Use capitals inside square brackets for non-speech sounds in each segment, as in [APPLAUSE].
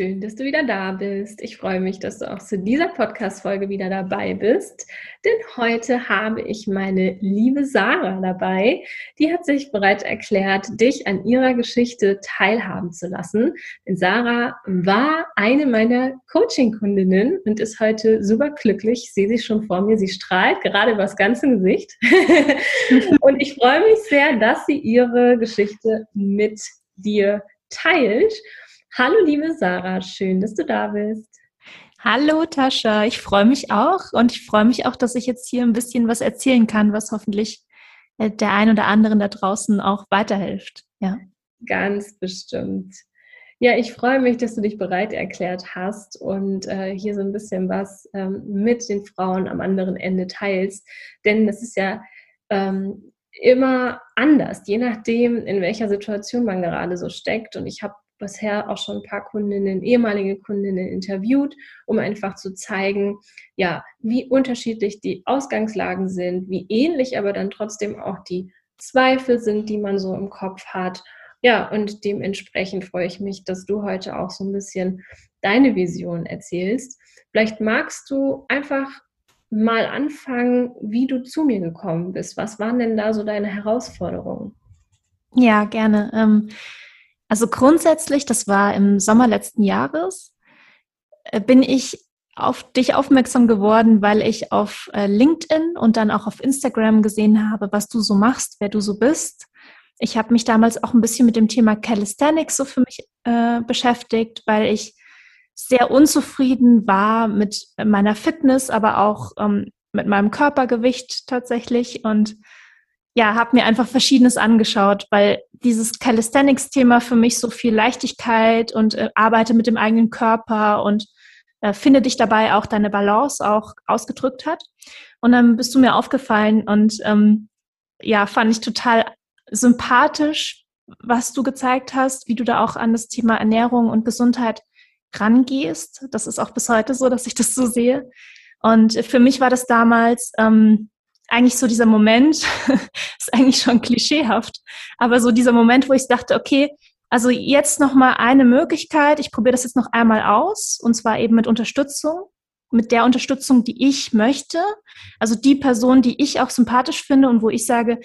Schön, dass du wieder da bist. Ich freue mich, dass du auch zu dieser Podcast-Folge wieder dabei bist. Denn heute habe ich meine liebe Sarah dabei. Die hat sich bereit erklärt, dich an ihrer Geschichte teilhaben zu lassen. Denn Sarah war eine meiner Coaching-Kundinnen und ist heute super glücklich. Ich sehe sie schon vor mir. Sie strahlt gerade über das ganze Gesicht. [LAUGHS] und ich freue mich sehr, dass sie ihre Geschichte mit dir teilt. Hallo liebe Sarah, schön, dass du da bist. Hallo Tascha, ich freue mich auch und ich freue mich auch, dass ich jetzt hier ein bisschen was erzählen kann, was hoffentlich äh, der ein oder anderen da draußen auch weiterhilft. Ja. Ganz bestimmt. Ja, ich freue mich, dass du dich bereit erklärt hast und äh, hier so ein bisschen was ähm, mit den Frauen am anderen Ende teilst. Denn das ist ja ähm, immer anders, je nachdem, in welcher Situation man gerade so steckt. Und ich habe bisher auch schon ein paar Kundinnen, ehemalige Kundinnen interviewt, um einfach zu zeigen, ja, wie unterschiedlich die Ausgangslagen sind, wie ähnlich aber dann trotzdem auch die Zweifel sind, die man so im Kopf hat. Ja, und dementsprechend freue ich mich, dass du heute auch so ein bisschen deine Vision erzählst. Vielleicht magst du einfach mal anfangen, wie du zu mir gekommen bist. Was waren denn da so deine Herausforderungen? Ja, gerne. Ähm, also grundsätzlich, das war im Sommer letzten Jahres, äh, bin ich auf dich aufmerksam geworden, weil ich auf äh, LinkedIn und dann auch auf Instagram gesehen habe, was du so machst, wer du so bist. Ich habe mich damals auch ein bisschen mit dem Thema Calisthenics so für mich äh, beschäftigt, weil ich sehr unzufrieden war mit meiner Fitness, aber auch ähm, mit meinem Körpergewicht tatsächlich und ja, habe mir einfach Verschiedenes angeschaut, weil dieses Calisthenics-Thema für mich so viel Leichtigkeit und äh, arbeite mit dem eigenen Körper und äh, finde dich dabei auch deine Balance auch ausgedrückt hat. Und dann bist du mir aufgefallen und ähm, ja, fand ich total sympathisch, was du gezeigt hast, wie du da auch an das Thema Ernährung und Gesundheit rangehst. Das ist auch bis heute so, dass ich das so sehe. Und für mich war das damals ähm, eigentlich so dieser Moment, [LAUGHS] ist eigentlich schon klischeehaft, aber so dieser Moment, wo ich dachte, okay, also jetzt noch mal eine Möglichkeit, ich probiere das jetzt noch einmal aus und zwar eben mit Unterstützung, mit der Unterstützung, die ich möchte, also die Person, die ich auch sympathisch finde und wo ich sage,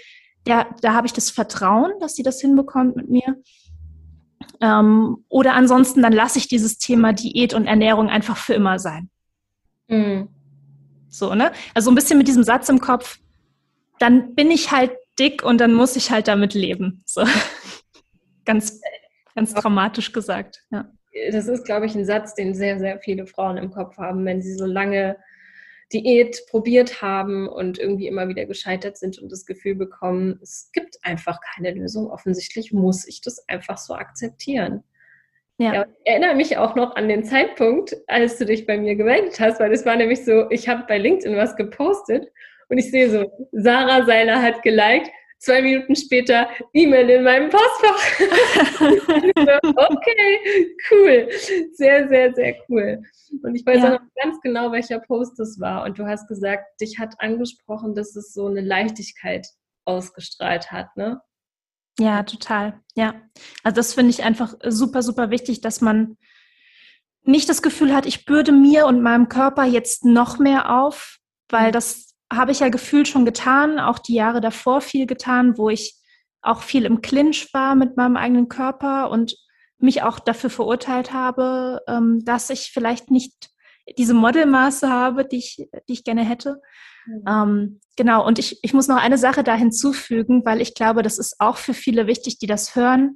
ja, da habe ich das Vertrauen, dass sie das hinbekommt mit mir. Ähm, oder ansonsten, dann lasse ich dieses Thema Diät und Ernährung einfach für immer sein. Mhm. So, ne? Also ein bisschen mit diesem Satz im Kopf, dann bin ich halt dick und dann muss ich halt damit leben. So. [LAUGHS] ganz, ganz dramatisch gesagt, ja. Das ist, glaube ich, ein Satz, den sehr, sehr viele Frauen im Kopf haben, wenn sie so lange Diät probiert haben und irgendwie immer wieder gescheitert sind und das Gefühl bekommen, es gibt einfach keine Lösung. Offensichtlich muss ich das einfach so akzeptieren. Ja. ja. ich erinnere mich auch noch an den Zeitpunkt, als du dich bei mir gemeldet hast, weil es war nämlich so, ich habe bei LinkedIn was gepostet und ich sehe so, Sarah Seiler hat geliked, zwei Minuten später E-Mail in meinem Postfach. [LAUGHS] okay, cool. Sehr, sehr, sehr cool. Und ich weiß ja. auch noch ganz genau, welcher Post das war. Und du hast gesagt, dich hat angesprochen, dass es so eine Leichtigkeit ausgestrahlt hat, ne? Ja, total. Ja. Also das finde ich einfach super, super wichtig, dass man nicht das Gefühl hat, ich bürde mir und meinem Körper jetzt noch mehr auf, weil das habe ich ja gefühlt schon getan, auch die Jahre davor viel getan, wo ich auch viel im Clinch war mit meinem eigenen Körper und mich auch dafür verurteilt habe, ähm, dass ich vielleicht nicht diese Modelmaße habe, die ich, die ich gerne hätte. Mhm. Ähm, genau, und ich, ich muss noch eine Sache da hinzufügen, weil ich glaube, das ist auch für viele wichtig, die das hören.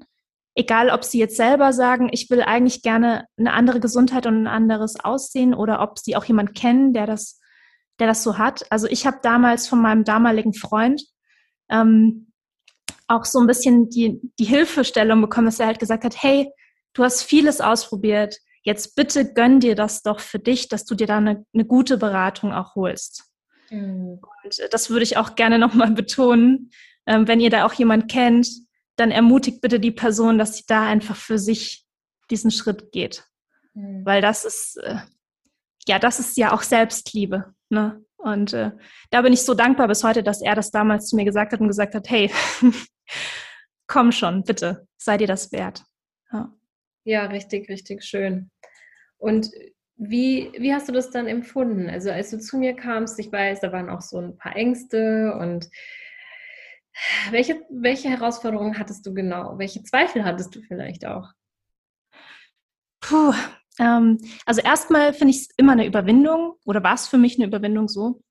Egal, ob sie jetzt selber sagen, ich will eigentlich gerne eine andere Gesundheit und ein anderes Aussehen oder ob sie auch jemand kennen, der das, der das so hat. Also ich habe damals von meinem damaligen Freund ähm, auch so ein bisschen die, die Hilfestellung bekommen, dass er halt gesagt hat, hey, du hast vieles ausprobiert. Jetzt bitte gönn dir das doch für dich, dass du dir da eine, eine gute Beratung auch holst. Mhm. Und äh, das würde ich auch gerne nochmal betonen. Ähm, wenn ihr da auch jemand kennt, dann ermutigt bitte die Person, dass sie da einfach für sich diesen Schritt geht. Mhm. Weil das ist, äh, ja, das ist ja auch Selbstliebe. Ne? Und äh, da bin ich so dankbar bis heute, dass er das damals zu mir gesagt hat und gesagt hat, hey, [LAUGHS] komm schon, bitte, sei dir das wert. Ja, ja richtig, richtig schön. Und wie, wie hast du das dann empfunden? Also als du zu mir kamst, ich weiß, da waren auch so ein paar Ängste und welche, welche Herausforderungen hattest du genau? Welche Zweifel hattest du vielleicht auch? Puh, ähm, also erstmal finde ich es immer eine Überwindung oder war es für mich eine Überwindung so,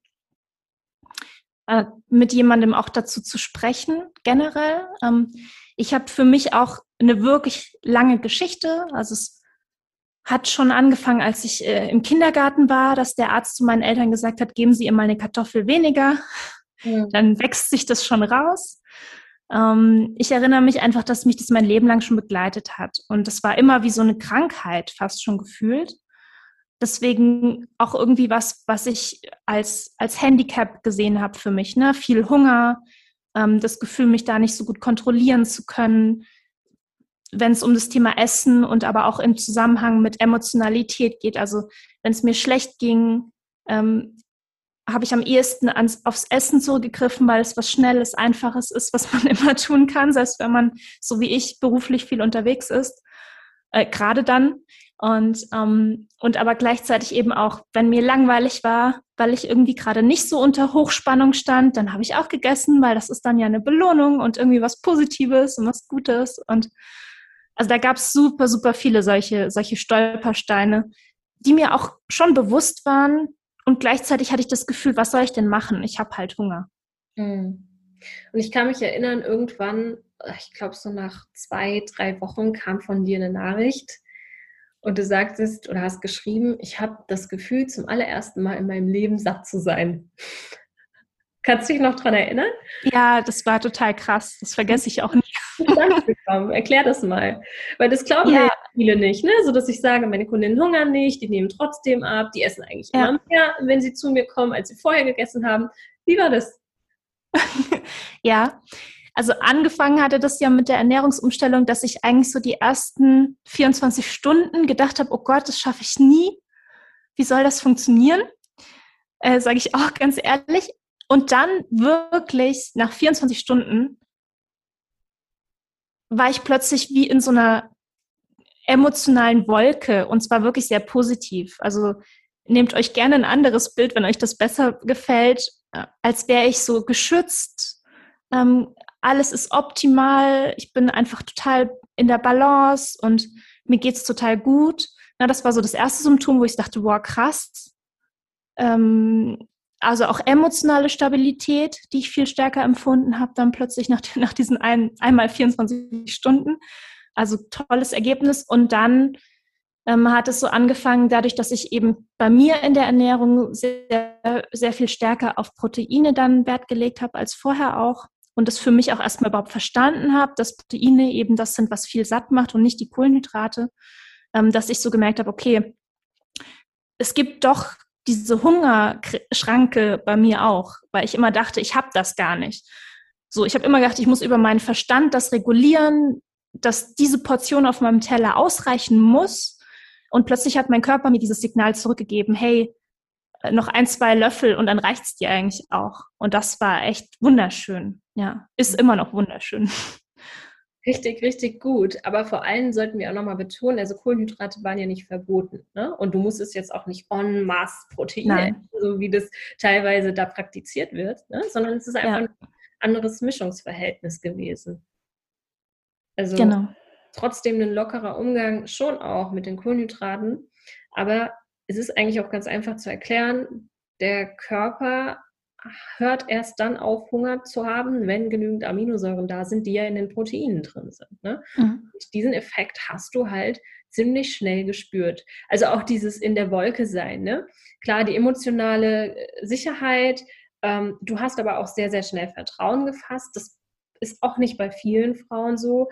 äh, mit jemandem auch dazu zu sprechen, generell. Ähm, ich habe für mich auch eine wirklich lange Geschichte. Also es hat schon angefangen, als ich äh, im Kindergarten war, dass der Arzt zu meinen Eltern gesagt hat, geben Sie ihr mal eine Kartoffel weniger. Ja. Dann wächst sich das schon raus. Ähm, ich erinnere mich einfach, dass mich das mein Leben lang schon begleitet hat. Und das war immer wie so eine Krankheit fast schon gefühlt. Deswegen auch irgendwie was, was ich als, als Handicap gesehen habe für mich. Ne? Viel Hunger, ähm, das Gefühl, mich da nicht so gut kontrollieren zu können, wenn es um das Thema Essen und aber auch im Zusammenhang mit Emotionalität geht. Also wenn es mir schlecht ging, ähm, habe ich am ehesten ans, aufs Essen zurückgegriffen, weil es was Schnelles, Einfaches ist, was [LAUGHS] man immer tun kann, selbst wenn man, so wie ich, beruflich viel unterwegs ist. Äh, Gerade dann. Und, ähm, und aber gleichzeitig eben auch, wenn mir langweilig war, weil ich irgendwie gerade nicht so unter Hochspannung stand, dann habe ich auch gegessen, weil das ist dann ja eine Belohnung und irgendwie was Positives und was Gutes. Und also da gab es super, super viele solche, solche Stolpersteine, die mir auch schon bewusst waren, und gleichzeitig hatte ich das Gefühl, was soll ich denn machen? Ich habe halt Hunger. Hm. Und ich kann mich erinnern, irgendwann, ich glaube so nach zwei, drei Wochen kam von dir eine Nachricht und du sagtest oder hast geschrieben, ich habe das Gefühl, zum allerersten Mal in meinem Leben satt zu sein. Kannst du dich noch daran erinnern? Ja, das war total krass. Das vergesse ich auch nicht. Erklär das mal. Weil das glauben ja. ja viele nicht, ne? So dass ich sage, meine Kundinnen hungern nicht, die nehmen trotzdem ab, die essen eigentlich ja. immer mehr, wenn sie zu mir kommen, als sie vorher gegessen haben. Wie war das? [LAUGHS] ja, also angefangen hatte das ja mit der Ernährungsumstellung, dass ich eigentlich so die ersten 24 Stunden gedacht habe, oh Gott, das schaffe ich nie. Wie soll das funktionieren? Äh, Sage ich auch [LAUGHS] ganz ehrlich. Und dann wirklich nach 24 Stunden war ich plötzlich wie in so einer emotionalen Wolke und zwar wirklich sehr positiv. Also nehmt euch gerne ein anderes Bild, wenn euch das besser gefällt, äh, als wäre ich so geschützt. Ähm, alles ist optimal. Ich bin einfach total in der Balance und mir geht's total gut. Na, das war so das erste Symptom, wo ich dachte, wow, krass. Ähm, also auch emotionale Stabilität, die ich viel stärker empfunden habe, dann plötzlich nach, [LAUGHS] nach diesen ein, einmal 24 Stunden. Also tolles Ergebnis. Und dann ähm, hat es so angefangen, dadurch, dass ich eben bei mir in der Ernährung sehr, sehr viel stärker auf Proteine dann Wert gelegt habe als vorher auch. Und das für mich auch erstmal überhaupt verstanden habe, dass Proteine eben das sind, was viel satt macht und nicht die Kohlenhydrate, ähm, dass ich so gemerkt habe, okay, es gibt doch diese Hungerschranke bei mir auch, weil ich immer dachte, ich habe das gar nicht. So, ich habe immer gedacht, ich muss über meinen Verstand das regulieren, dass diese Portion auf meinem Teller ausreichen muss. Und plötzlich hat mein Körper mir dieses Signal zurückgegeben, hey, noch ein, zwei Löffel und dann reicht's dir eigentlich auch. Und das war echt wunderschön. Ja, ist immer noch wunderschön. Richtig, richtig gut. Aber vor allem sollten wir auch nochmal betonen, also Kohlenhydrate waren ja nicht verboten. Ne? Und du musstest jetzt auch nicht en masse Proteine, so wie das teilweise da praktiziert wird, ne? sondern es ist einfach ja. ein anderes Mischungsverhältnis gewesen. Also genau. trotzdem ein lockerer Umgang schon auch mit den Kohlenhydraten. Aber es ist eigentlich auch ganz einfach zu erklären, der Körper hört erst dann auf, Hunger zu haben, wenn genügend Aminosäuren da sind, die ja in den Proteinen drin sind. Ne? Mhm. diesen Effekt hast du halt ziemlich schnell gespürt. Also auch dieses in der Wolke sein. Ne? Klar, die emotionale äh, Sicherheit. Ähm, du hast aber auch sehr, sehr schnell Vertrauen gefasst. Das ist auch nicht bei vielen Frauen so.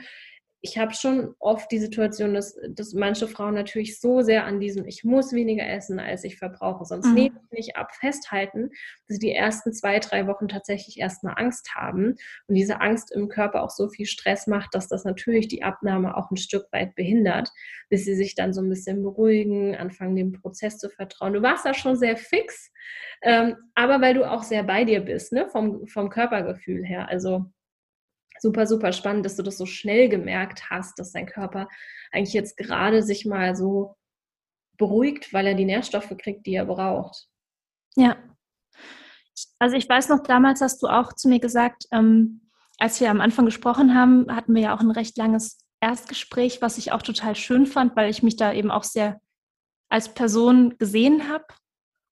Ich habe schon oft die Situation, dass, dass manche Frauen natürlich so sehr an diesem, ich muss weniger essen, als ich verbrauche, sonst mhm. nehme ich nicht ab, festhalten, dass sie die ersten zwei, drei Wochen tatsächlich erstmal Angst haben und diese Angst im Körper auch so viel Stress macht, dass das natürlich die Abnahme auch ein Stück weit behindert, bis sie sich dann so ein bisschen beruhigen, anfangen dem Prozess zu vertrauen. Du warst da schon sehr fix, ähm, aber weil du auch sehr bei dir bist, ne? vom, vom Körpergefühl her. Also super, super spannend, dass du das so schnell gemerkt hast, dass dein Körper eigentlich jetzt gerade sich mal so beruhigt, weil er die Nährstoffe kriegt, die er braucht. Ja. Also ich weiß noch, damals hast du auch zu mir gesagt, ähm, als wir am Anfang gesprochen haben, hatten wir ja auch ein recht langes Erstgespräch, was ich auch total schön fand, weil ich mich da eben auch sehr als Person gesehen habe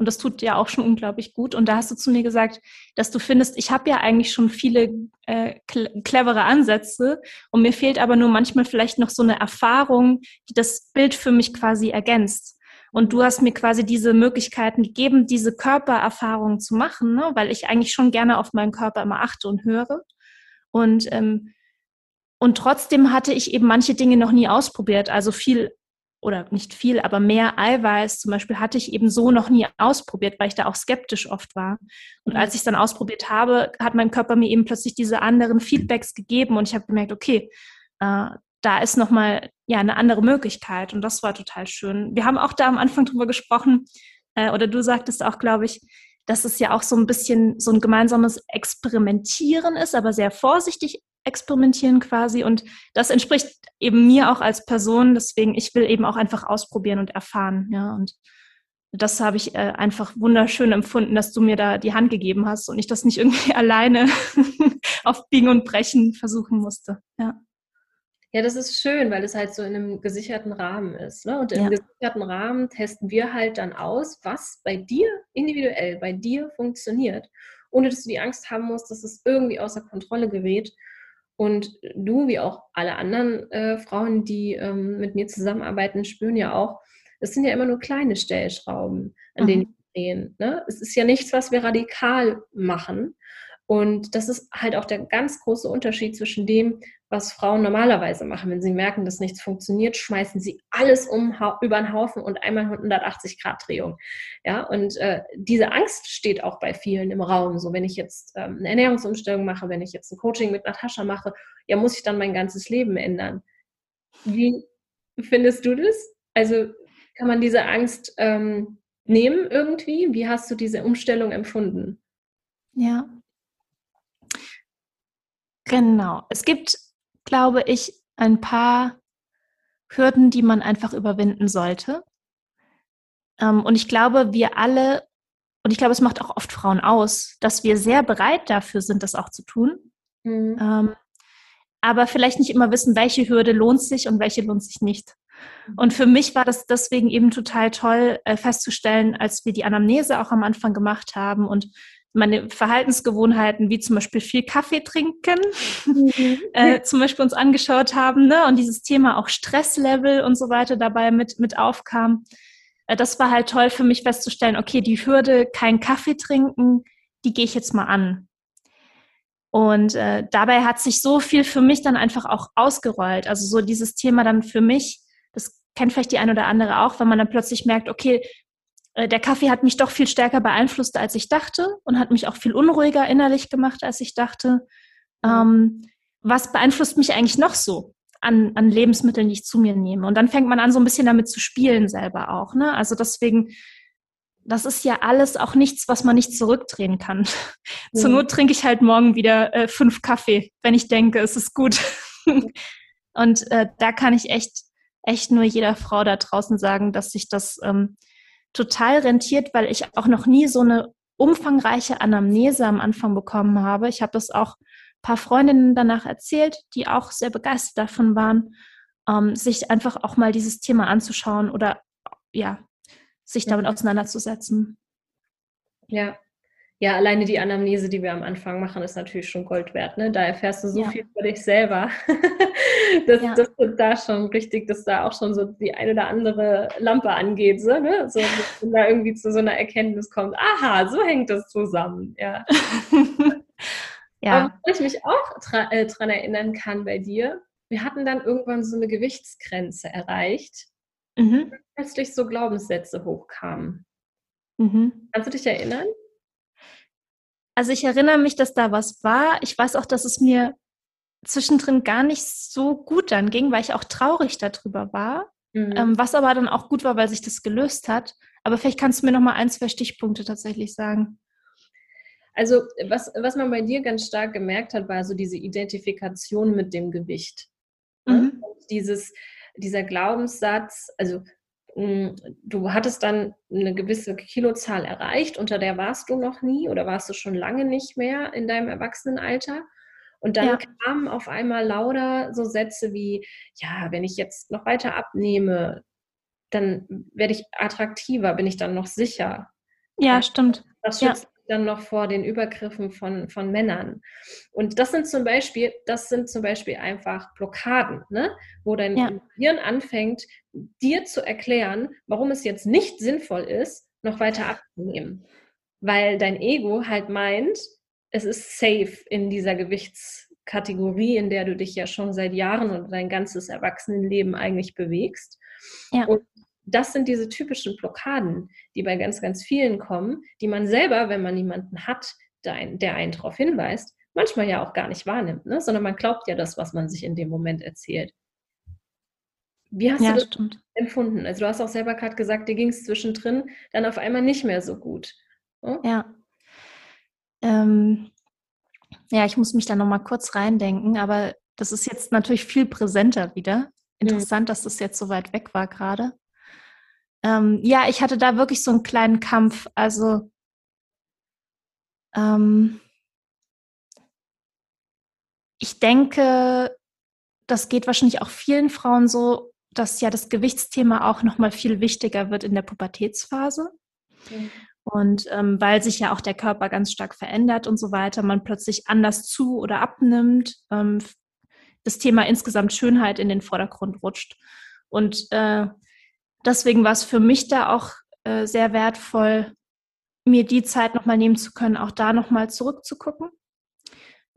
und das tut ja auch schon unglaublich gut. Und da hast du zu mir gesagt, dass du findest, ich habe ja eigentlich schon viele äh, clevere Ansätze und mir fehlt aber nur manchmal vielleicht noch so eine Erfahrung, die das Bild für mich quasi ergänzt. Und du hast mir quasi diese Möglichkeiten gegeben, diese Körpererfahrung zu machen, ne? weil ich eigentlich schon gerne auf meinen Körper immer achte und höre. Und ähm, und trotzdem hatte ich eben manche Dinge noch nie ausprobiert. Also viel oder nicht viel, aber mehr Eiweiß zum Beispiel hatte ich eben so noch nie ausprobiert, weil ich da auch skeptisch oft war. Und mhm. als ich es dann ausprobiert habe, hat mein Körper mir eben plötzlich diese anderen Feedbacks gegeben und ich habe gemerkt, okay, äh, da ist nochmal ja eine andere Möglichkeit und das war total schön. Wir haben auch da am Anfang drüber gesprochen, äh, oder du sagtest auch, glaube ich, dass es ja auch so ein bisschen so ein gemeinsames Experimentieren ist, aber sehr vorsichtig experimentieren quasi. Und das entspricht eben mir auch als Person. Deswegen, ich will eben auch einfach ausprobieren und erfahren. Ja, und das habe ich äh, einfach wunderschön empfunden, dass du mir da die Hand gegeben hast und ich das nicht irgendwie [LAUGHS] alleine [LAUGHS] auf Biegen und Brechen versuchen musste. Ja. Ja, das ist schön, weil es halt so in einem gesicherten Rahmen ist. Ne? Und im ja. gesicherten Rahmen testen wir halt dann aus, was bei dir individuell, bei dir funktioniert, ohne dass du die Angst haben musst, dass es irgendwie außer Kontrolle gerät und du, wie auch alle anderen äh, Frauen, die ähm, mit mir zusammenarbeiten, spüren ja auch, es sind ja immer nur kleine Stellschrauben, an mhm. denen wir drehen. Ne? Es ist ja nichts, was wir radikal machen. Und das ist halt auch der ganz große Unterschied zwischen dem, was Frauen normalerweise machen. Wenn sie merken, dass nichts funktioniert, schmeißen sie alles um, über den Haufen und einmal 180 Grad Drehung. Ja, und äh, diese Angst steht auch bei vielen im Raum. So, wenn ich jetzt ähm, eine Ernährungsumstellung mache, wenn ich jetzt ein Coaching mit Natascha mache, ja, muss ich dann mein ganzes Leben ändern. Wie findest du das? Also kann man diese Angst ähm, nehmen irgendwie? Wie hast du diese Umstellung empfunden? Ja. Genau. Es gibt glaube ich, ein paar Hürden, die man einfach überwinden sollte. Ähm, und ich glaube, wir alle, und ich glaube, es macht auch oft Frauen aus, dass wir sehr bereit dafür sind, das auch zu tun. Mhm. Ähm, aber vielleicht nicht immer wissen, welche Hürde lohnt sich und welche lohnt sich nicht. Mhm. Und für mich war das deswegen eben total toll äh, festzustellen, als wir die Anamnese auch am Anfang gemacht haben und meine Verhaltensgewohnheiten, wie zum Beispiel viel Kaffee trinken, mhm. [LAUGHS] äh, zum Beispiel uns angeschaut haben, ne? und dieses Thema auch Stresslevel und so weiter dabei mit, mit aufkam. Äh, das war halt toll für mich festzustellen, okay, die Hürde, kein Kaffee trinken, die gehe ich jetzt mal an. Und äh, dabei hat sich so viel für mich dann einfach auch ausgerollt. Also so dieses Thema dann für mich, das kennt vielleicht die eine oder andere auch, wenn man dann plötzlich merkt, okay, der Kaffee hat mich doch viel stärker beeinflusst, als ich dachte und hat mich auch viel unruhiger innerlich gemacht, als ich dachte. Ähm, was beeinflusst mich eigentlich noch so an, an Lebensmitteln, die ich zu mir nehme? Und dann fängt man an, so ein bisschen damit zu spielen selber auch. Ne? Also deswegen, das ist ja alles auch nichts, was man nicht zurückdrehen kann. [LAUGHS] Mhm. Zur Not trinke ich halt morgen wieder äh, fünf Kaffee, wenn ich denke, es ist gut. [LAUGHS] und äh, da kann ich echt, echt nur jeder Frau da draußen sagen, dass sich das ähm, total rentiert, weil ich auch noch nie so eine umfangreiche Anamnese am Anfang bekommen habe. Ich habe das auch ein paar Freundinnen danach erzählt, die auch sehr begeistert davon waren, ähm, sich einfach auch mal dieses Thema anzuschauen oder ja, sich damit auseinanderzusetzen. Ja, ja, alleine die Anamnese, die wir am Anfang machen, ist natürlich schon Gold wert. Ne? Da erfährst du so ja. viel über dich selber. [LAUGHS] das, ja. das ist da schon richtig, dass da auch schon so die eine oder andere Lampe angeht. So, ne? so wenn da irgendwie zu so einer Erkenntnis kommt, aha, so hängt das zusammen. Ja. [LAUGHS] ja. Aber ich mich auch dran, äh, dran erinnern kann bei dir, wir hatten dann irgendwann so eine Gewichtsgrenze erreicht, mhm. plötzlich so Glaubenssätze hochkamen. Mhm. Kannst du dich erinnern? Also ich erinnere mich, dass da was war. Ich weiß auch, dass es mir zwischendrin gar nicht so gut dann ging, weil ich auch traurig darüber war. Mhm. Ähm, was aber dann auch gut war, weil sich das gelöst hat. Aber vielleicht kannst du mir noch mal ein, zwei Stichpunkte tatsächlich sagen. Also was, was man bei dir ganz stark gemerkt hat, war so diese Identifikation mit dem Gewicht. Ne? Mhm. Dieses, dieser Glaubenssatz, also du hattest dann eine gewisse Kilozahl erreicht, unter der warst du noch nie oder warst du schon lange nicht mehr in deinem Erwachsenenalter. Und dann ja. kamen auf einmal lauter so Sätze wie, ja, wenn ich jetzt noch weiter abnehme, dann werde ich attraktiver, bin ich dann noch sicher. Ja, stimmt. Das schützt dann noch vor den Übergriffen von, von Männern. Und das sind zum Beispiel, das sind zum Beispiel einfach Blockaden, ne? wo dein ja. Hirn anfängt, dir zu erklären, warum es jetzt nicht sinnvoll ist, noch weiter abzunehmen. Weil dein Ego halt meint, es ist safe in dieser Gewichtskategorie, in der du dich ja schon seit Jahren und dein ganzes Erwachsenenleben eigentlich bewegst. Ja. Und das sind diese typischen Blockaden, die bei ganz, ganz vielen kommen, die man selber, wenn man jemanden hat, der einen darauf hinweist, manchmal ja auch gar nicht wahrnimmt, ne? sondern man glaubt ja das, was man sich in dem Moment erzählt. Wie hast ja, du das stimmt. empfunden? Also du hast auch selber gerade gesagt, dir ging es zwischendrin dann auf einmal nicht mehr so gut. Hm? Ja. Ähm, ja, ich muss mich da nochmal kurz reindenken, aber das ist jetzt natürlich viel präsenter wieder. Mhm. Interessant, mhm. dass das jetzt so weit weg war gerade. Ähm, ja, ich hatte da wirklich so einen kleinen Kampf. Also ähm, ich denke, das geht wahrscheinlich auch vielen Frauen so, dass ja das Gewichtsthema auch noch mal viel wichtiger wird in der Pubertätsphase. Mhm. Und ähm, weil sich ja auch der Körper ganz stark verändert und so weiter, man plötzlich anders zu oder abnimmt, ähm, das Thema insgesamt Schönheit in den Vordergrund rutscht. Und äh, deswegen war es für mich da auch äh, sehr wertvoll, mir die Zeit nochmal nehmen zu können, auch da nochmal zurückzugucken.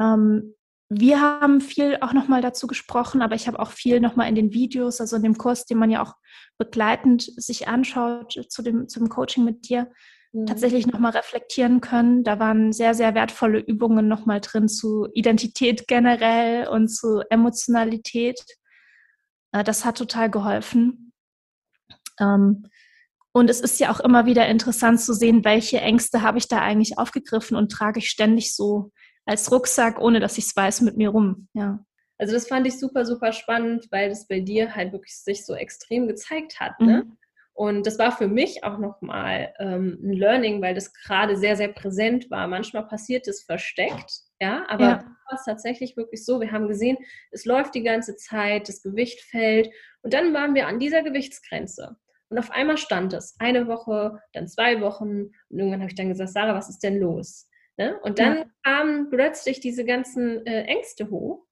Ähm, wir haben viel auch nochmal dazu gesprochen, aber ich habe auch viel nochmal in den Videos, also in dem Kurs, den man ja auch begleitend sich anschaut zu dem, zum Coaching mit dir, mhm. tatsächlich nochmal reflektieren können. Da waren sehr, sehr wertvolle Übungen nochmal drin zu Identität generell und zu Emotionalität. Äh, das hat total geholfen. Ähm, und es ist ja auch immer wieder interessant zu sehen, welche Ängste habe ich da eigentlich aufgegriffen und trage ich ständig so als Rucksack, ohne dass ich es weiß, mit mir rum. Ja. Also das fand ich super, super spannend, weil das bei dir halt wirklich sich so extrem gezeigt hat. Ne? Mhm. Und das war für mich auch nochmal ähm, ein Learning, weil das gerade sehr, sehr präsent war. Manchmal passiert es versteckt, ja, aber ja. war es tatsächlich wirklich so. Wir haben gesehen, es läuft die ganze Zeit, das Gewicht fällt und dann waren wir an dieser Gewichtsgrenze. Und auf einmal stand es eine Woche, dann zwei Wochen. Und irgendwann habe ich dann gesagt, Sarah, was ist denn los? Ne? Und dann ja. kamen plötzlich diese ganzen äh, Ängste hoch.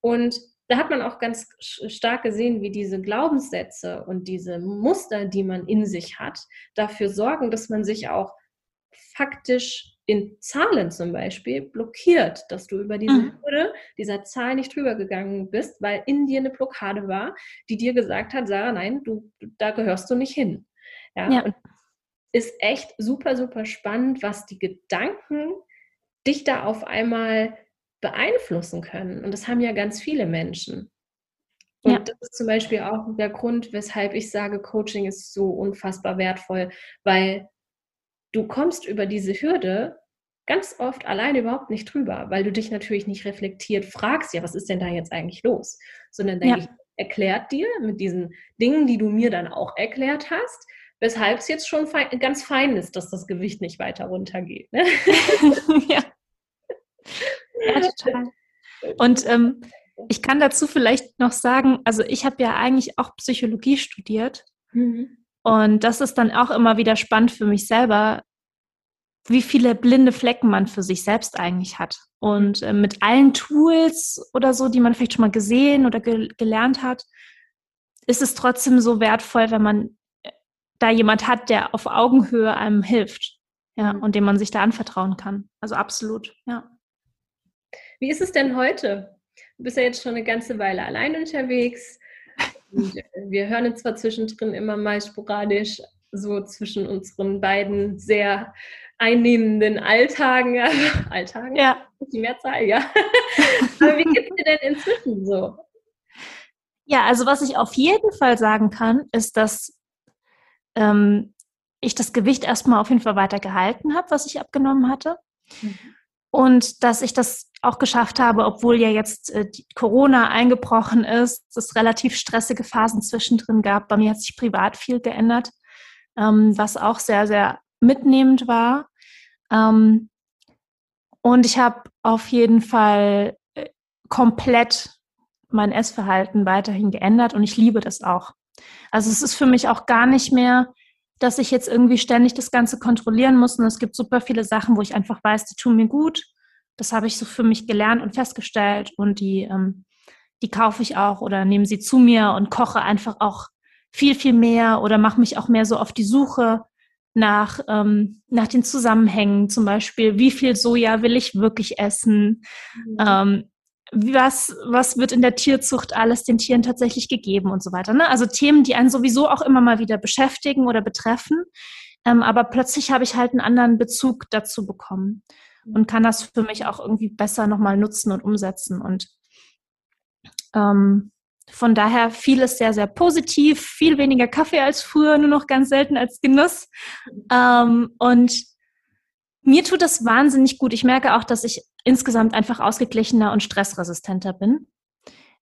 Und da hat man auch ganz stark gesehen, wie diese Glaubenssätze und diese Muster, die man in sich hat, dafür sorgen, dass man sich auch faktisch in Zahlen zum Beispiel blockiert, dass du über diese mhm. Hürde dieser Zahl nicht drüber gegangen bist, weil in dir eine Blockade war, die dir gesagt hat, Sarah, nein, du, da gehörst du nicht hin. Ja, ja. Ist echt super, super spannend, was die Gedanken dich da auf einmal beeinflussen können. Und das haben ja ganz viele Menschen. Und ja. das ist zum Beispiel auch der Grund, weshalb ich sage, Coaching ist so unfassbar wertvoll, weil du kommst über diese Hürde ganz oft alleine überhaupt nicht drüber, weil du dich natürlich nicht reflektiert fragst, ja, was ist denn da jetzt eigentlich los? Sondern denke ja. ich, erklärt dir mit diesen Dingen, die du mir dann auch erklärt hast, weshalb es jetzt schon fein, ganz fein ist, dass das Gewicht nicht weiter runtergeht. Ne? [LAUGHS] ja. ja, [LAUGHS] total. Und ähm, ich kann dazu vielleicht noch sagen, also ich habe ja eigentlich auch Psychologie studiert. Mhm. Und das ist dann auch immer wieder spannend für mich selber, wie viele blinde Flecken man für sich selbst eigentlich hat. Und äh, mit allen Tools oder so, die man vielleicht schon mal gesehen oder ge gelernt hat, ist es trotzdem so wertvoll, wenn man äh, da jemand hat, der auf Augenhöhe einem hilft. Ja, mhm. und dem man sich da anvertrauen kann. Also absolut, ja. Wie ist es denn heute? du bist ja jetzt schon eine ganze Weile allein unterwegs. Und wir hören zwar zwischendrin immer mal sporadisch so zwischen unseren beiden sehr einnehmenden Alltagen. [LAUGHS] Alltagen? Ja. Die Mehrzahl, ja. Aber wie geht es dir denn inzwischen so? Ja, also was ich auf jeden Fall sagen kann, ist, dass ähm, ich das Gewicht erstmal auf jeden Fall weiter gehalten habe, was ich abgenommen hatte. Mhm. Und dass ich das auch geschafft habe, obwohl ja jetzt äh, Corona eingebrochen ist, es relativ stressige Phasen zwischendrin gab. Bei mir hat sich privat viel geändert, ähm, was auch sehr, sehr mitnehmend war. Ähm, und ich habe auf jeden Fall äh, komplett mein Essverhalten weiterhin geändert und ich liebe das auch. Also es ist für mich auch gar nicht mehr, dass ich jetzt irgendwie ständig das Ganze kontrollieren muss. Und es gibt super viele Sachen, wo ich einfach weiß, die tun mir gut. Das habe ich so für mich gelernt und festgestellt und die, ähm, die kaufe ich auch oder nehme sie zu mir und koche einfach auch viel, viel mehr oder mache mich auch mehr so auf die Suche nach, ähm, nach den Zusammenhängen, zum Beispiel, wie viel Soja will ich wirklich essen? Mhm. Ähm, was, was wird in der Tierzucht alles den Tieren tatsächlich gegeben und so weiter. Ne? Also Themen, die einen sowieso auch immer mal wieder beschäftigen oder betreffen. Ähm, aber plötzlich habe ich halt einen anderen Bezug dazu bekommen und kann das für mich auch irgendwie besser nochmal nutzen und umsetzen. Und ähm, von daher vieles sehr, sehr positiv, viel weniger Kaffee als früher, nur noch ganz selten als Genuss. Ähm, und mir tut das wahnsinnig gut. Ich merke auch, dass ich insgesamt einfach ausgeglichener und stressresistenter bin.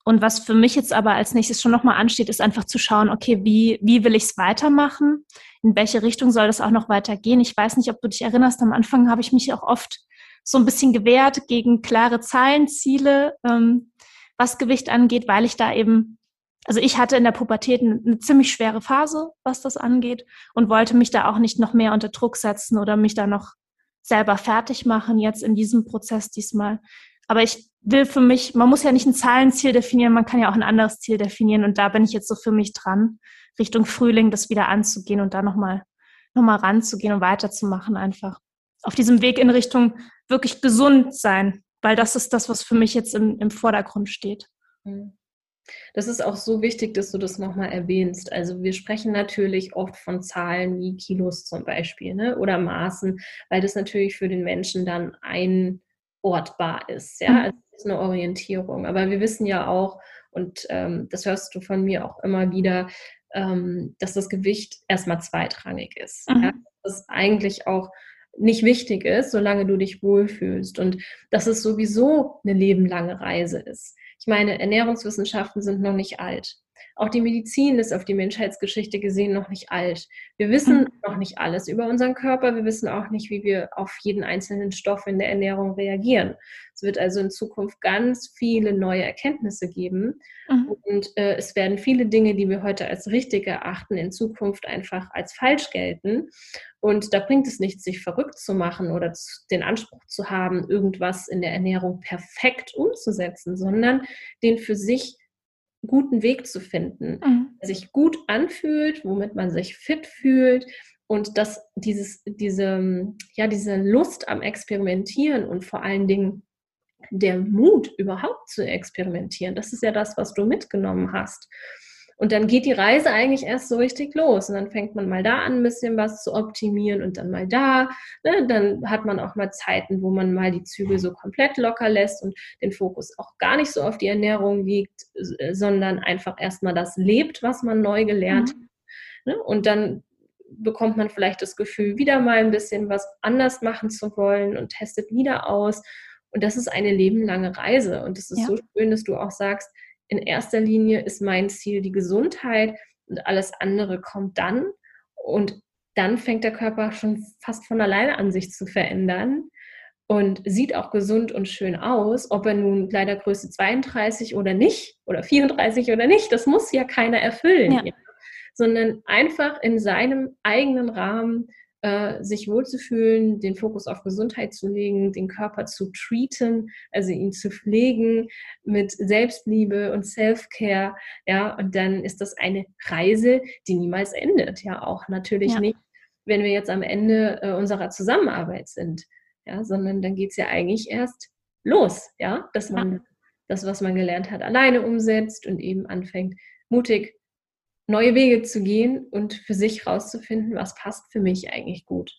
Und was für mich jetzt aber als nächstes schon nochmal ansteht, ist einfach zu schauen, okay, wie, wie will ich es weitermachen? In welche Richtung soll das auch noch weitergehen? Ich weiß nicht, ob du dich erinnerst, am Anfang habe ich mich auch oft so ein bisschen gewehrt gegen klare Zahlenziele, ähm, was Gewicht angeht, weil ich da eben, also ich hatte in der Pubertät eine ziemlich schwere Phase, was das angeht und wollte mich da auch nicht noch mehr unter Druck setzen oder mich da noch selber fertig machen, jetzt in diesem Prozess diesmal. Aber ich will für mich, man muss ja nicht ein Zahlenziel definieren, man kann ja auch ein anderes Ziel definieren. Und da bin ich jetzt so für mich dran, Richtung Frühling das wieder anzugehen und da nochmal noch mal ranzugehen und weiterzumachen einfach. Auf diesem Weg in Richtung wirklich gesund sein, weil das ist das, was für mich jetzt im, im Vordergrund steht. Mhm. Das ist auch so wichtig, dass du das nochmal erwähnst. Also wir sprechen natürlich oft von Zahlen wie Kilos zum Beispiel ne? oder Maßen, weil das natürlich für den Menschen dann einortbar ist. Ja, mhm. also das ist eine Orientierung. Aber wir wissen ja auch, und ähm, das hörst du von mir auch immer wieder, ähm, dass das Gewicht erstmal zweitrangig ist. Mhm. Ja? Das eigentlich auch nicht wichtig ist, solange du dich wohlfühlst und dass es sowieso eine lebenlange Reise ist. Ich meine, Ernährungswissenschaften sind noch nicht alt. Auch die Medizin ist auf die Menschheitsgeschichte gesehen noch nicht alt. Wir wissen mhm. noch nicht alles über unseren Körper. Wir wissen auch nicht, wie wir auf jeden einzelnen Stoff in der Ernährung reagieren. Es wird also in Zukunft ganz viele neue Erkenntnisse geben. Mhm. Und äh, es werden viele Dinge, die wir heute als richtig erachten, in Zukunft einfach als falsch gelten. Und da bringt es nichts, sich verrückt zu machen oder den Anspruch zu haben, irgendwas in der Ernährung perfekt umzusetzen, sondern den für sich guten Weg zu finden, mhm. der sich gut anfühlt, womit man sich fit fühlt und dass dieses, diese, ja, diese Lust am Experimentieren und vor allen Dingen der Mut überhaupt zu experimentieren, das ist ja das, was du mitgenommen hast. Und dann geht die Reise eigentlich erst so richtig los. Und dann fängt man mal da an, ein bisschen was zu optimieren und dann mal da. Ne? Dann hat man auch mal Zeiten, wo man mal die Zügel so komplett locker lässt und den Fokus auch gar nicht so auf die Ernährung liegt, sondern einfach erstmal das lebt, was man neu gelernt mhm. hat. Ne? Und dann bekommt man vielleicht das Gefühl, wieder mal ein bisschen was anders machen zu wollen und testet wieder aus. Und das ist eine lebenlange Reise. Und es ist ja. so schön, dass du auch sagst, in erster Linie ist mein Ziel die Gesundheit und alles andere kommt dann. Und dann fängt der Körper schon fast von alleine an, sich zu verändern und sieht auch gesund und schön aus, ob er nun Kleidergröße 32 oder nicht oder 34 oder nicht, das muss ja keiner erfüllen, ja. sondern einfach in seinem eigenen Rahmen äh, sich wohlzufühlen, den Fokus auf Gesundheit zu legen, den Körper zu treaten, also ihn zu pflegen mit Selbstliebe und Self-Care, ja, und dann ist das eine Reise, die niemals endet, ja, auch natürlich ja. nicht, wenn wir jetzt am Ende äh, unserer Zusammenarbeit sind, ja, sondern dann geht es ja eigentlich erst los, ja, dass man das, was man gelernt hat, alleine umsetzt und eben anfängt, mutig neue Wege zu gehen und für sich rauszufinden, was passt für mich eigentlich gut.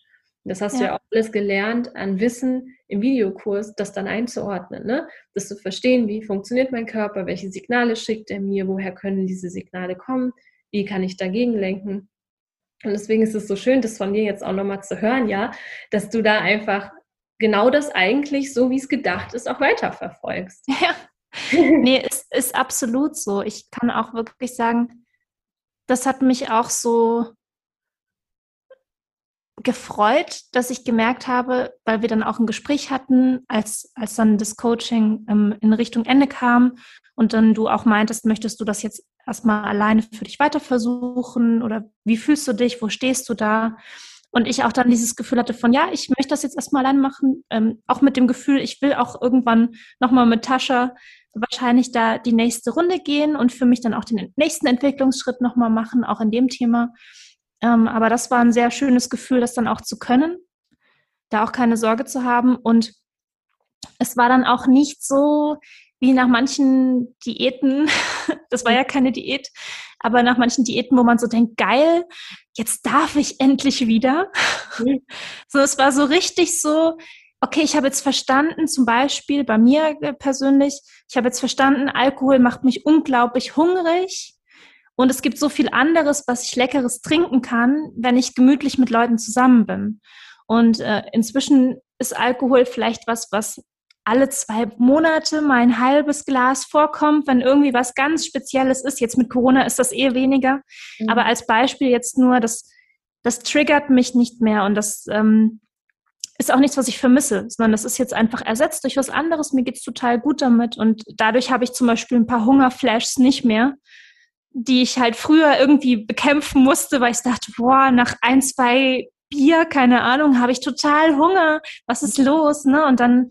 Das hast ja. du ja auch alles gelernt an Wissen im Videokurs, das dann einzuordnen, ne? das zu verstehen, wie funktioniert mein Körper, welche Signale schickt er mir, woher können diese Signale kommen, wie kann ich dagegen lenken. Und deswegen ist es so schön, das von dir jetzt auch nochmal zu hören, ja, dass du da einfach genau das eigentlich, so wie es gedacht ist, auch weiterverfolgst. [LAUGHS] Ja. Nee, es ist absolut so. Ich kann auch wirklich sagen, das hat mich auch so gefreut, dass ich gemerkt habe, weil wir dann auch ein Gespräch hatten, als, als dann das Coaching ähm, in Richtung Ende kam und dann du auch meintest, möchtest du das jetzt erstmal alleine für dich weiter versuchen oder wie fühlst du dich, wo stehst du da? Und ich auch dann dieses Gefühl hatte von, ja, ich möchte das jetzt erstmal allein machen, ähm, auch mit dem Gefühl, ich will auch irgendwann nochmal mit Tascha wahrscheinlich da die nächste Runde gehen und für mich dann auch den nächsten Entwicklungsschritt nochmal machen, auch in dem Thema. Ähm, aber das war ein sehr schönes Gefühl, das dann auch zu können, da auch keine Sorge zu haben. Und es war dann auch nicht so wie nach manchen Diäten, [LAUGHS] das war ja keine Diät, aber nach manchen Diäten, wo man so denkt, geil, jetzt darf ich endlich wieder. Mhm. [LAUGHS] So, es war so richtig so, okay, ich habe jetzt verstanden, zum Beispiel bei mir persönlich, ich habe jetzt verstanden, Alkohol macht mich unglaublich hungrig. Und es gibt so viel anderes, was ich leckeres trinken kann, wenn ich gemütlich mit Leuten zusammen bin. Und äh, inzwischen ist Alkohol vielleicht was, was alle zwei Monate mal ein halbes Glas vorkommt, wenn irgendwie was ganz Spezielles ist. Jetzt mit Corona ist das eher weniger. Mhm. Aber als Beispiel jetzt nur, das, das triggert mich nicht mehr und das ähm, ist auch nichts, was ich vermisse, sondern das ist jetzt einfach ersetzt durch was anderes. Mir geht's total gut damit und dadurch habe ich zum Beispiel ein paar Hungerflashs nicht mehr, die ich halt früher irgendwie bekämpfen musste, weil ich dachte, boah, nach ein, zwei Bier, keine Ahnung, habe ich total Hunger. Was ist los? Ne? Und dann,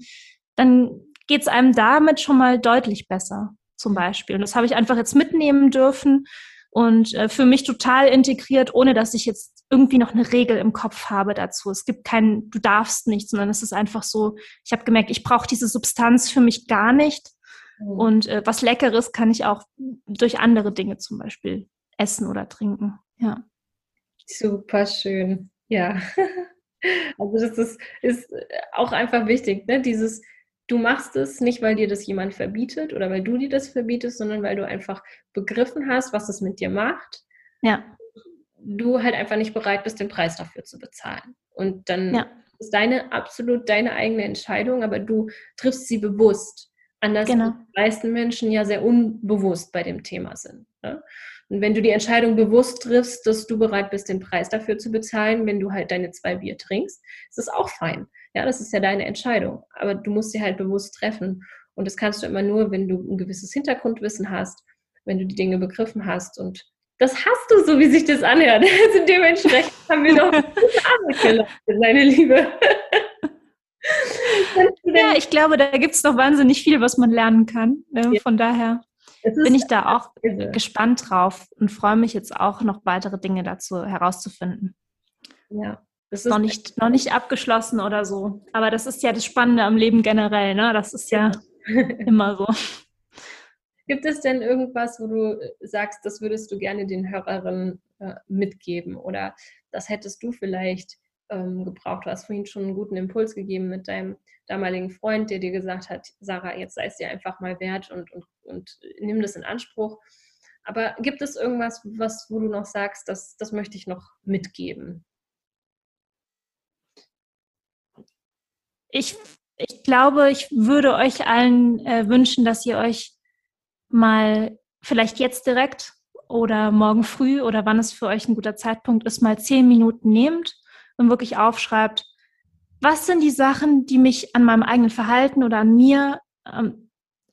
dann geht's einem damit schon mal deutlich besser, zum Beispiel. Und das habe ich einfach jetzt mitnehmen dürfen und äh, für mich total integriert, ohne dass ich jetzt irgendwie noch eine Regel im Kopf habe dazu. Es gibt kein, du darfst nicht, sondern es ist einfach so, ich habe gemerkt, ich brauche diese Substanz für mich gar nicht. Mhm. Und äh, was Leckeres kann ich auch durch andere Dinge zum Beispiel essen oder trinken. Ja. Super schön. Ja. [LAUGHS] Also das ist, ist auch einfach wichtig, ne? Dieses, du machst es nicht, weil dir das jemand verbietet oder weil du dir das verbietest, sondern weil du einfach begriffen hast, was es mit dir macht. Ja. Du halt einfach nicht bereit bist, den Preis dafür zu bezahlen. Und dann ja. ist deine absolut deine eigene Entscheidung, aber du triffst sie bewusst. Anders genau. die meisten Menschen ja sehr unbewusst bei dem Thema sind. Ne? Und wenn du die Entscheidung bewusst triffst, dass du bereit bist, den Preis dafür zu bezahlen, wenn du halt deine zwei Bier trinkst, ist das auch fein. Ja, das ist ja deine Entscheidung. Aber du musst sie halt bewusst treffen. Und das kannst du immer nur, wenn du ein gewisses Hintergrundwissen hast, wenn du die Dinge begriffen hast. Und das hast du, so wie sich das anhört. [LAUGHS] Also dementsprechend haben wir noch gute Arbeit geleistet, meine Liebe. [LAUGHS] ja, ich glaube, da gibt es noch wahnsinnig viel, was man lernen kann. Ne? Von daher bin ich da auch irre. gespannt drauf und freue mich jetzt auch noch weitere Dinge dazu herauszufinden. Ja. Das ist noch nicht, noch nicht abgeschlossen oder so. Aber das ist ja das Spannende am Leben generell, ne? Das ist ja [LAUGHS] immer so. Gibt es denn irgendwas, wo du sagst, das würdest du gerne den Hörerinnen äh, mitgeben? Oder das hättest du vielleicht ähm, gebraucht. Du hast vorhin schon einen guten Impuls gegeben mit deinem damaligen Freund, der dir gesagt hat, Sarah, jetzt sei es dir einfach mal wert und, und, und nimm das in Anspruch. Aber gibt es irgendwas, was, wo du noch sagst, das, das möchte ich noch mitgeben? Ich, ich glaube, ich würde euch allen äh, wünschen, dass ihr euch mal vielleicht jetzt direkt oder morgen früh oder wann es für euch ein guter Zeitpunkt ist, mal zehn Minuten nehmt und wirklich aufschreibt, was sind die Sachen, die mich an meinem eigenen Verhalten oder an mir ähm,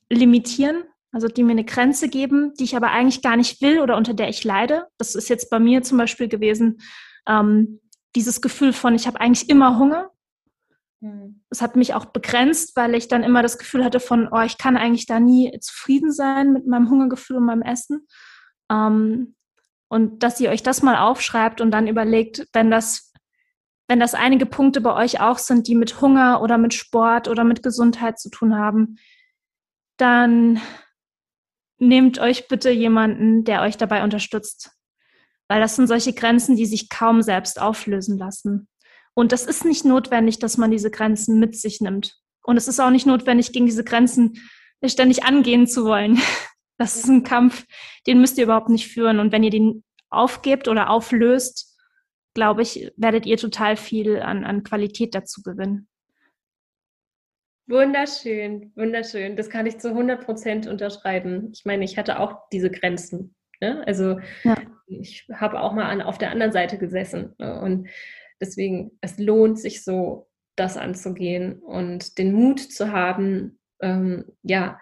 limitieren, also die mir eine Grenze geben, die ich aber eigentlich gar nicht will oder unter der ich leide. Das ist jetzt bei mir zum Beispiel gewesen, ähm, dieses Gefühl von, ich habe eigentlich immer Hunger. Hm. Es hat mich auch begrenzt, weil ich dann immer das Gefühl hatte von, oh, ich kann eigentlich da nie zufrieden sein mit meinem Hungergefühl und meinem Essen. Ähm, und dass ihr euch das mal aufschreibt und dann überlegt, wenn das wenn das einige Punkte bei euch auch sind, die mit Hunger oder mit Sport oder mit Gesundheit zu tun haben, dann nehmt euch bitte jemanden, der euch dabei unterstützt. Weil das sind solche Grenzen, die sich kaum selbst auflösen lassen. Und das ist nicht notwendig, dass man diese Grenzen mit sich nimmt. Und es ist auch nicht notwendig, gegen diese Grenzen ständig angehen zu wollen. [LAUGHS] Das ist ein Kampf, den müsst ihr überhaupt nicht führen. Und wenn ihr den aufgebt oder auflöst, glaube ich, werdet ihr total viel an, an Qualität dazu gewinnen. Wunderschön, wunderschön. Das kann ich zu 100 Prozent unterschreiben. Ich meine, ich hatte auch diese Grenzen. Ne? Also ja. ich habe auch mal an, auf der anderen Seite gesessen. Ne? Und deswegen, es lohnt sich so, das anzugehen und den Mut zu haben, ähm, ja,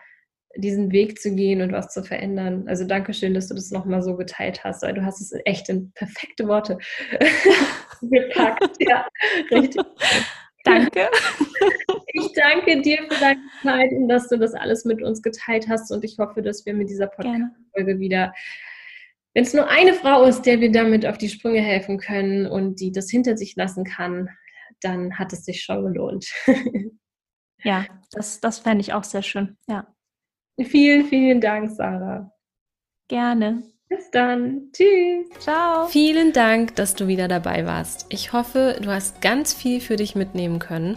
diesen Weg zu gehen und was zu verändern. Also danke schön, dass du das nochmal so geteilt hast, weil du hast es echt in perfekte Worte [LAUGHS] gepackt. Ja, richtig. [LAUGHS] Danke. [LAUGHS] Ich danke dir für deine Zeit und dass du das alles mit uns geteilt hast und ich hoffe, dass wir mit dieser Podcast-Folge wieder, wenn es nur eine Frau ist, der wir damit auf die Sprünge helfen können und die das hinter sich lassen kann, dann hat es sich schon gelohnt. [LAUGHS] Ja, das, das fände ich auch sehr schön. Ja. Vielen, vielen Dank, Sarah. Gerne. Bis dann. Tschüss. Ciao. Vielen Dank, dass du wieder dabei warst. Ich hoffe, du hast ganz viel für dich mitnehmen können.